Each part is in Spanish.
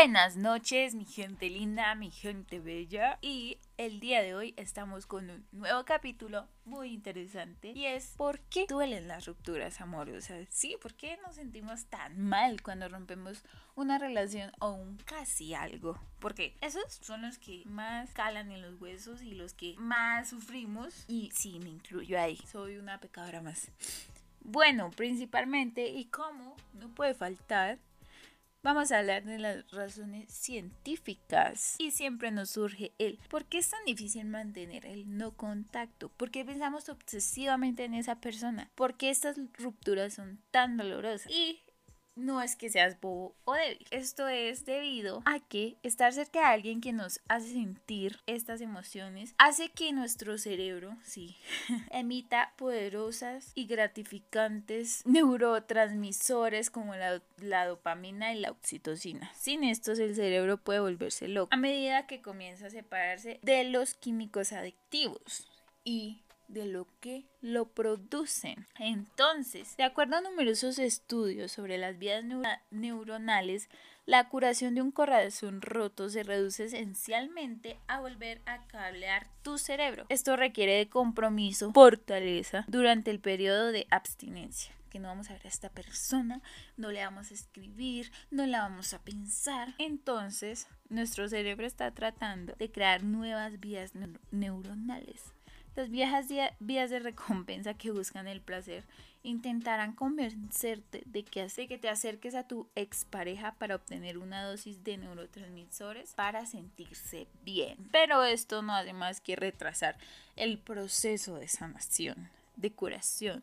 Buenas noches, mi gente linda, mi gente bella. Y el día de hoy estamos con un nuevo capítulo muy interesante. Y es ¿por qué duelen las rupturas amorosas? Sí, ¿por qué nos sentimos tan mal cuando rompemos una relación o un casi algo? Porque esos son los que más calan en los huesos y los que más sufrimos. Y sí, me incluyo ahí. Soy una pecadora más. Bueno, principalmente, y cómo no puede faltar Vamos a hablar de las razones científicas y siempre nos surge el ¿por qué es tan difícil mantener el no contacto? ¿Por qué pensamos obsesivamente en esa persona? ¿Por qué estas rupturas son tan dolorosas? Y no es que seas bobo o débil. Esto es debido a que estar cerca de alguien que nos hace sentir estas emociones hace que nuestro cerebro, sí, emita poderosas y gratificantes neurotransmisores como la, la, dopamina y la oxitocina. Sin estos el cerebro puede volverse loco a medida que comienza a separarse de los químicos adictivos y de lo que lo producen. Entonces, de acuerdo a numerosos estudios sobre las vías neuronales, la curación de un corazón roto se reduce esencialmente a volver a cablear tu cerebro. Esto requiere de compromiso, fortaleza durante el periodo de abstinencia que no vamos a ver a esta persona, no le vamos a escribir, no la vamos a pensar. Entonces, nuestro cerebro está tratando de crear nuevas vías neuronales las viejas vías de recompensa que buscan el placer intentarán convencerte de que hace que te acerques a tu expareja para obtener una dosis de neurotransmisores para sentirse bien. Pero esto no hace más que retrasar el proceso de sanación, de curación,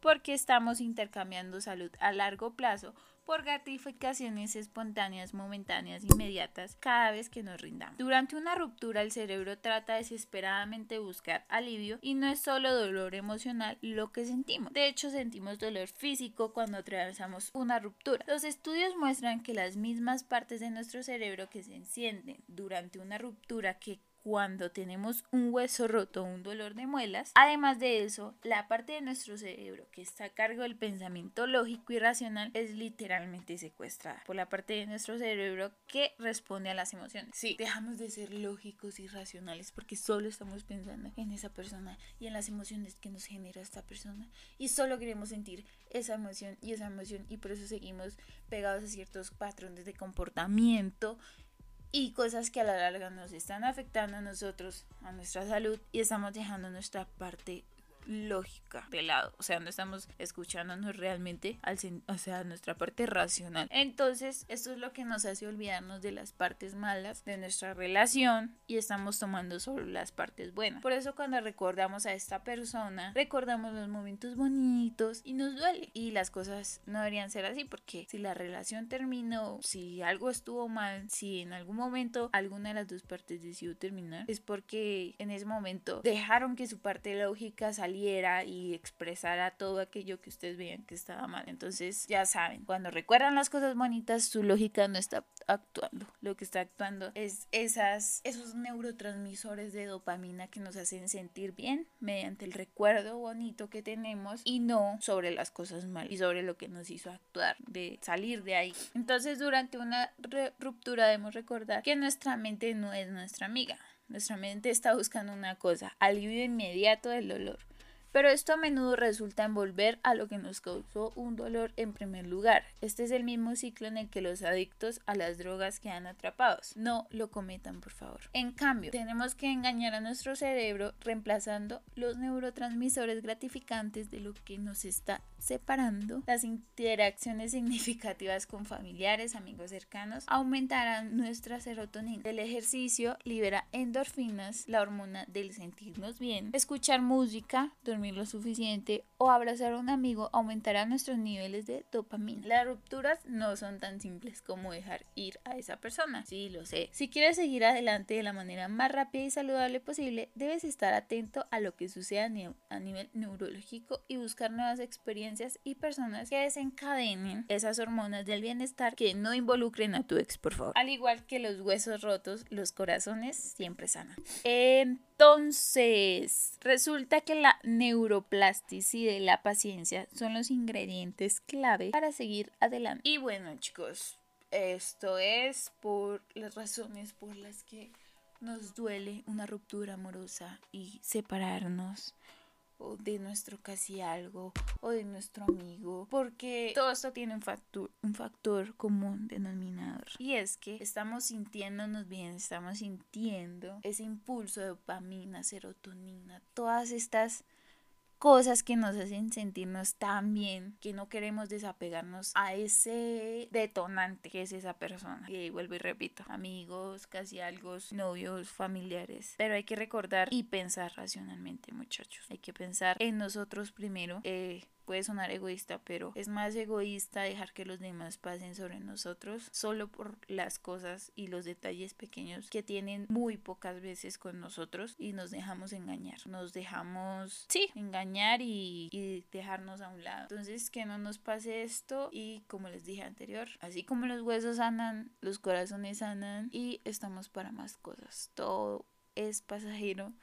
porque estamos intercambiando salud a largo plazo por gratificaciones espontáneas, momentáneas, inmediatas, cada vez que nos rindamos. Durante una ruptura el cerebro trata desesperadamente de buscar alivio y no es solo dolor emocional lo que sentimos. De hecho, sentimos dolor físico cuando atravesamos una ruptura. Los estudios muestran que las mismas partes de nuestro cerebro que se encienden durante una ruptura que cuando tenemos un hueso roto un dolor de muelas. Además de eso, la parte de nuestro cerebro que está a cargo del pensamiento lógico y racional es literalmente secuestrada por la parte de nuestro cerebro que responde a las emociones. Sí, dejamos de ser lógicos y racionales porque solo estamos pensando en esa persona y en las emociones que nos genera esta persona y solo queremos sentir esa emoción y esa emoción y por eso seguimos pegados a ciertos patrones de comportamiento y cosas que a la larga nos están afectando a nosotros, a nuestra salud y estamos dejando nuestra parte lógica de lado, o sea, no estamos escuchándonos realmente al o sea, nuestra parte racional. Entonces, esto es lo que nos hace olvidarnos de las partes malas de nuestra relación y estamos tomando solo las partes buenas. Por eso cuando recordamos a esta persona, recordamos los momentos bonitos y nos duele. Y las cosas no deberían ser así porque si la relación terminó, si algo estuvo mal, si en algún momento alguna de las dos partes decidió terminar, es porque en ese momento dejaron que su parte lógica saliera y expresara todo aquello que ustedes veían que estaba mal. Entonces, ya saben, cuando recuerdan las cosas bonitas, su lógica no está actuando. Lo que está actuando es esas, esos neurotransmisores de dopamina que nos hacen sentir bien mediante el recuerdo bonito que tenemos y no sobre las cosas mal y sobre lo que nos hizo actuar, de salir de ahí. Entonces, durante una ruptura debemos recordar que nuestra mente no es nuestra amiga. Nuestra mente está buscando una cosa, alivio inmediato del dolor pero esto a menudo resulta en volver a lo que nos causó un dolor en primer lugar. Este es el mismo ciclo en el que los adictos a las drogas quedan atrapados. No lo cometan, por favor. En cambio, tenemos que engañar a nuestro cerebro reemplazando los neurotransmisores gratificantes de lo que nos está separando. Las interacciones significativas con familiares, amigos cercanos, aumentarán nuestra serotonina. El ejercicio libera endorfinas, la hormona del sentirnos bien. Escuchar música, dormir lo suficiente o abrazar a un amigo aumentará nuestros niveles de dopamina. Las rupturas no son tan simples como dejar ir a esa persona. Sí, lo sé. Si quieres seguir adelante de la manera más rápida y saludable posible, debes estar atento a lo que sucede a nivel neurológico y buscar nuevas experiencias y personas que desencadenen esas hormonas del bienestar que no involucren a tu ex, por favor. Al igual que los huesos rotos, los corazones siempre sanan. Entonces, resulta que la neuroplasticidad la paciencia son los ingredientes clave para seguir adelante. Y bueno chicos, Esto es por las razones por las que nos duele una ruptura amorosa y separarnos o de nuestro casi algo o de nuestro amigo porque todo esto tiene un factor, un factor común denominador. Y es que estamos sintiéndonos bien estamos sintiendo ese impulso de dopamina serotonina todas estas cosas que nos hacen sentirnos tan bien que no queremos desapegarnos a ese detonante que es esa persona. Y vuelvo y repito, amigos, casi algo, novios, familiares. Pero hay que recordar y pensar racionalmente, muchachos. Hay que pensar en nosotros primero. Eh, puede sonar egoísta, pero es más egoísta dejar que los demás pasen sobre nosotros solo por las cosas y los detalles pequeños que tienen muy pocas veces con nosotros y nos dejamos engañar. Nos dejamos, sí, engañar y, y dejarnos a un lado. Entonces, que no nos pase esto y como les dije anterior, así como los huesos sanan, los corazones sanan y estamos para más cosas. Todo es pasajero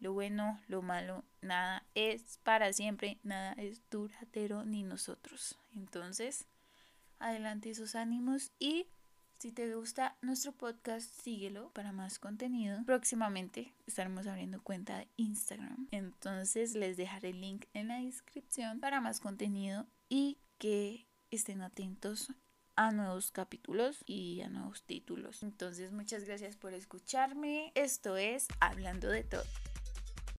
lo bueno, lo malo, nada es para siempre, nada es duradero ni nosotros. Entonces, adelante esos ánimos y si te gusta nuestro podcast, síguelo para más contenido. Próximamente estaremos abriendo cuenta de Instagram. Entonces les dejaré el link en la descripción para más contenido y que estén atentos a nuevos capítulos y a nuevos títulos. Entonces muchas gracias por escucharme. Esto es Hablando de todo.